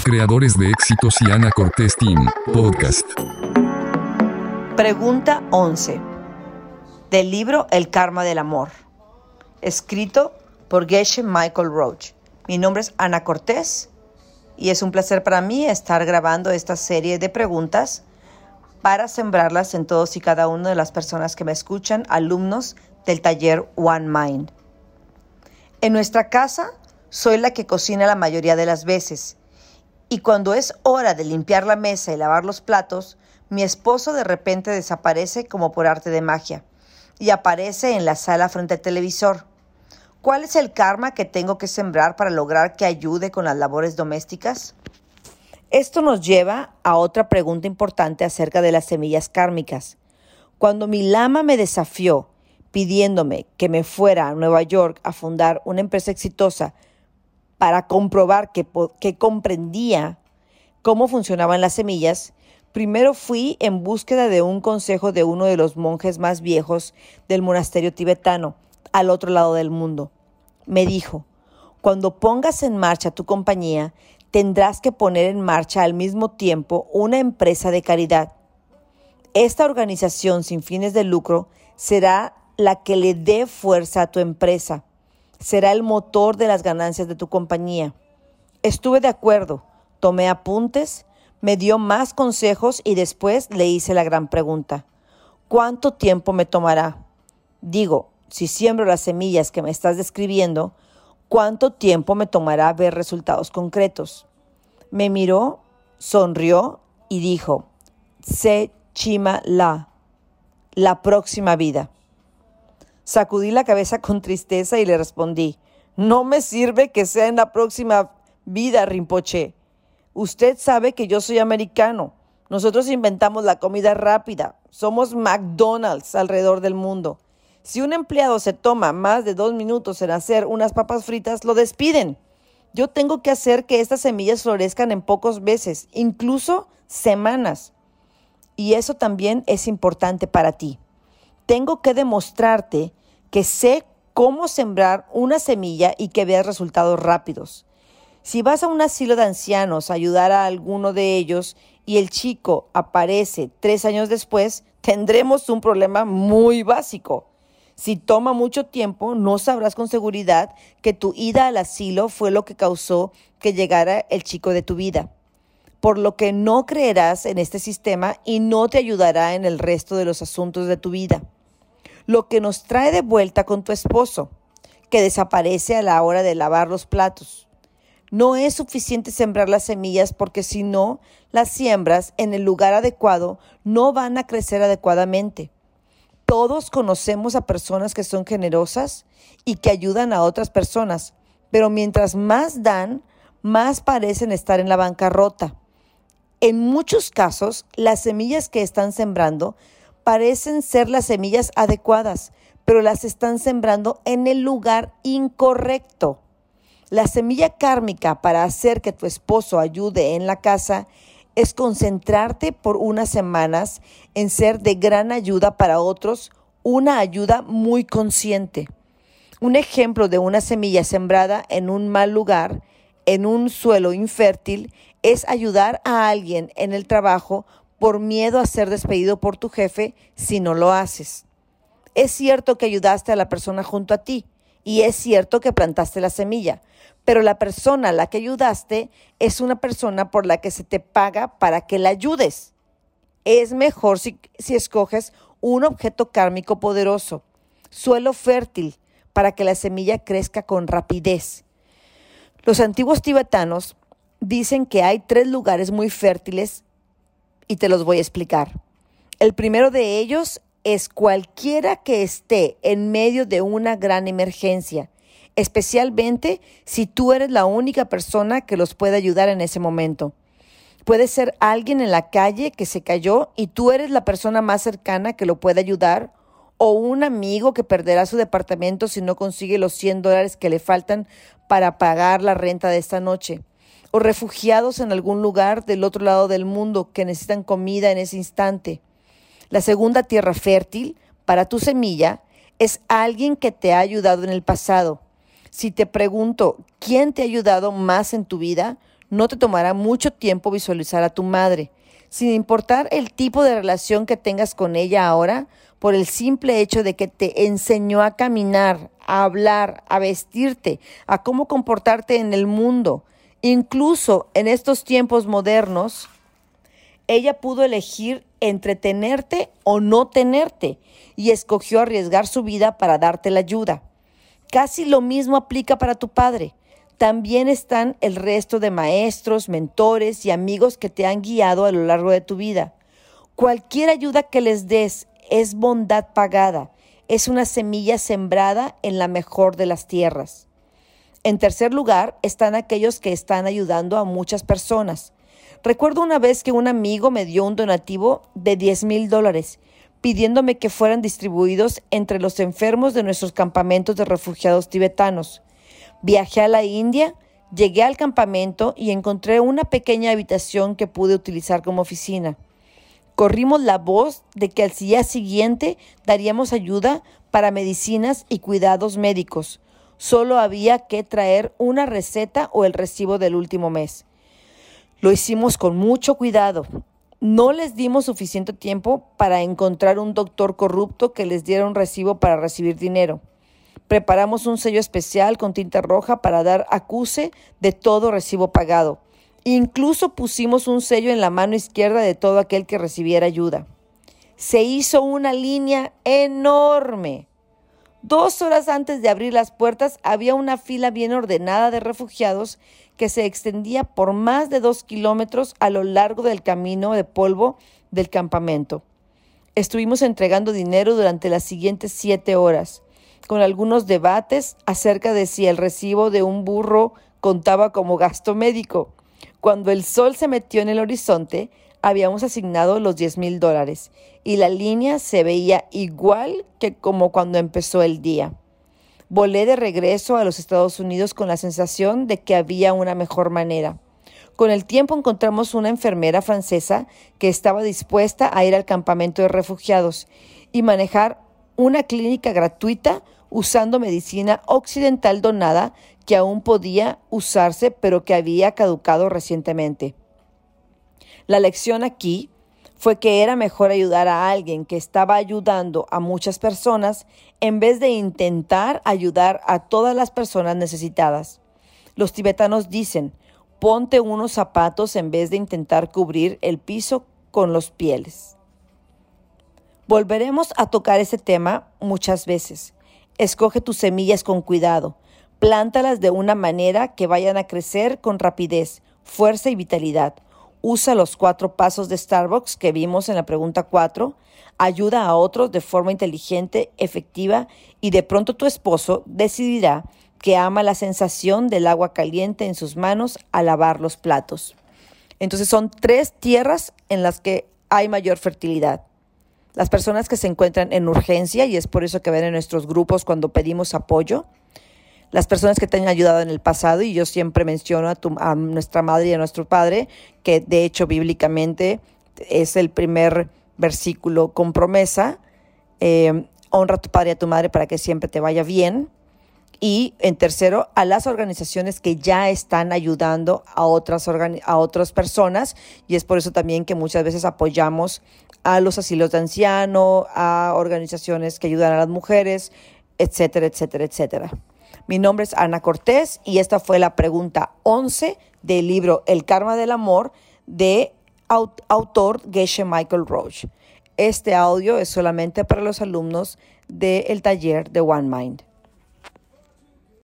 Creadores de éxitos y Ana Cortés Team, podcast. Pregunta 11. Del libro El Karma del Amor. Escrito por Geshe Michael Roach. Mi nombre es Ana Cortés y es un placer para mí estar grabando esta serie de preguntas para sembrarlas en todos y cada una de las personas que me escuchan, alumnos del taller One Mind. En nuestra casa soy la que cocina la mayoría de las veces y cuando es hora de limpiar la mesa y lavar los platos, mi esposo de repente desaparece como por arte de magia y aparece en la sala frente al televisor. ¿Cuál es el karma que tengo que sembrar para lograr que ayude con las labores domésticas? Esto nos lleva a otra pregunta importante acerca de las semillas kármicas. Cuando mi lama me desafió pidiéndome que me fuera a Nueva York a fundar una empresa exitosa para comprobar que, comprendía cómo funcionaban las semillas, primero fui en búsqueda de un consejo de uno de los monjes más viejos del monasterio tibetano, al otro lado del mundo. Me dijo, cuando pongas en marcha tu compañía, tendrás que poner en marcha al mismo tiempo una empresa de caridad. Esta organización sin fines de lucro será la que le dé fuerza a tu empresa será el motor de las ganancias de tu compañía. Estuve de acuerdo, tomé apuntes, me dio más consejos y después le hice la gran pregunta. ¿Cuánto tiempo me tomará? Digo, si siembro las semillas que me estás describiendo, ¿cuánto tiempo me tomará ver resultados concretos? Me miró, sonrió y dijo, Se chima la, la próxima vida. Sacudí la cabeza con tristeza y le respondí, no me sirve que sea en la próxima vida, Rinpoche. Usted sabe que yo soy americano. Nosotros inventamos la comida rápida. Somos McDonald's alrededor del mundo. Si un empleado se toma más de dos minutos en hacer unas papas fritas, lo despiden. Yo tengo que hacer que estas semillas florezcan en pocos meses, incluso semanas. Y eso también es importante para ti tengo que demostrarte que sé cómo sembrar una semilla y que veas resultados rápidos. Si vas a un asilo de ancianos a ayudar a alguno de ellos y el chico aparece tres años después, tendremos un problema muy básico. Si toma mucho tiempo, no sabrás con seguridad que tu ida al asilo fue lo que causó que llegara el chico de tu vida, por lo que no creerás en este sistema y no te ayudará en el resto de los asuntos de tu vida lo que nos trae de vuelta con tu esposo, que desaparece a la hora de lavar los platos. No es suficiente sembrar las semillas porque si no las siembras en el lugar adecuado, no van a crecer adecuadamente. Todos conocemos a personas que son generosas y que ayudan a otras personas, pero mientras más dan, más parecen estar en la bancarrota. En muchos casos, las semillas que están sembrando parecen ser las semillas adecuadas, pero las están sembrando en el lugar incorrecto. La semilla kármica para hacer que tu esposo ayude en la casa es concentrarte por unas semanas en ser de gran ayuda para otros, una ayuda muy consciente. Un ejemplo de una semilla sembrada en un mal lugar, en un suelo infértil, es ayudar a alguien en el trabajo por miedo a ser despedido por tu jefe si no lo haces. Es cierto que ayudaste a la persona junto a ti y es cierto que plantaste la semilla, pero la persona a la que ayudaste es una persona por la que se te paga para que la ayudes. Es mejor si, si escoges un objeto kármico poderoso, suelo fértil, para que la semilla crezca con rapidez. Los antiguos tibetanos dicen que hay tres lugares muy fértiles y te los voy a explicar. El primero de ellos es cualquiera que esté en medio de una gran emergencia, especialmente si tú eres la única persona que los puede ayudar en ese momento. Puede ser alguien en la calle que se cayó y tú eres la persona más cercana que lo puede ayudar, o un amigo que perderá su departamento si no consigue los 100 dólares que le faltan para pagar la renta de esta noche o refugiados en algún lugar del otro lado del mundo que necesitan comida en ese instante. La segunda tierra fértil para tu semilla es alguien que te ha ayudado en el pasado. Si te pregunto, ¿quién te ha ayudado más en tu vida? No te tomará mucho tiempo visualizar a tu madre. Sin importar el tipo de relación que tengas con ella ahora, por el simple hecho de que te enseñó a caminar, a hablar, a vestirte, a cómo comportarte en el mundo. Incluso en estos tiempos modernos, ella pudo elegir entre tenerte o no tenerte y escogió arriesgar su vida para darte la ayuda. Casi lo mismo aplica para tu padre. También están el resto de maestros, mentores y amigos que te han guiado a lo largo de tu vida. Cualquier ayuda que les des es bondad pagada, es una semilla sembrada en la mejor de las tierras. En tercer lugar están aquellos que están ayudando a muchas personas. Recuerdo una vez que un amigo me dio un donativo de 10 mil dólares pidiéndome que fueran distribuidos entre los enfermos de nuestros campamentos de refugiados tibetanos. Viajé a la India, llegué al campamento y encontré una pequeña habitación que pude utilizar como oficina. Corrimos la voz de que al día siguiente daríamos ayuda para medicinas y cuidados médicos. Solo había que traer una receta o el recibo del último mes. Lo hicimos con mucho cuidado no les dimos suficiente tiempo para encontrar un doctor corrupto que les diera un recibo para recibir dinero. Preparamos un sello especial con tinta roja para dar acuse de todo recibo pagado. Incluso pusimos un sello en la mano izquierda de todo aquel que recibiera ayuda. Se hizo una línea enorme. Dos horas antes de abrir las puertas había una fila bien ordenada de refugiados que se extendía por más de dos kilómetros a lo largo del camino de polvo del campamento. Estuvimos entregando dinero durante las siguientes siete horas, con algunos debates acerca de si el recibo de un burro contaba como gasto médico. Cuando el sol se metió en el horizonte, habíamos asignado los 10 mil dólares y la línea se veía igual que como cuando empezó el día. Volé de regreso a los Estados Unidos con la sensación de que había una mejor manera. Con el tiempo encontramos una enfermera francesa que estaba dispuesta a ir al campamento de refugiados y manejar una clínica gratuita usando medicina occidental donada que aún podía usarse pero que había caducado recientemente. La lección aquí fue que era mejor ayudar a alguien que estaba ayudando a muchas personas en vez de intentar ayudar a todas las personas necesitadas. Los tibetanos dicen, ponte unos zapatos en vez de intentar cubrir el piso con los pieles. Volveremos a tocar ese tema muchas veces. Escoge tus semillas con cuidado. Plántalas de una manera que vayan a crecer con rapidez, fuerza y vitalidad usa los cuatro pasos de Starbucks que vimos en la pregunta 4, ayuda a otros de forma inteligente, efectiva y de pronto tu esposo decidirá que ama la sensación del agua caliente en sus manos al lavar los platos. Entonces son tres tierras en las que hay mayor fertilidad. Las personas que se encuentran en urgencia, y es por eso que ven en nuestros grupos cuando pedimos apoyo, las personas que te han ayudado en el pasado, y yo siempre menciono a, nuestra madre y a nuestro padre, que de hecho bíblicamente es el primer versículo con promesa, eh, honra a tu padre y a tu madre para que siempre te vaya bien. Y en tercero, a las organizaciones que ya están ayudando a otras, a otras personas. Y es por eso también que muchas veces apoyamos a los asilos de anciano, a organizaciones que ayudan a las mujeres, etcétera, etcétera, etcétera. Mi nombre es Ana Cortés y esta fue la pregunta 11 del libro El Karma del Amor de autor Geshe Michael Roach. Este audio es solamente para los alumnos del taller de One Mind.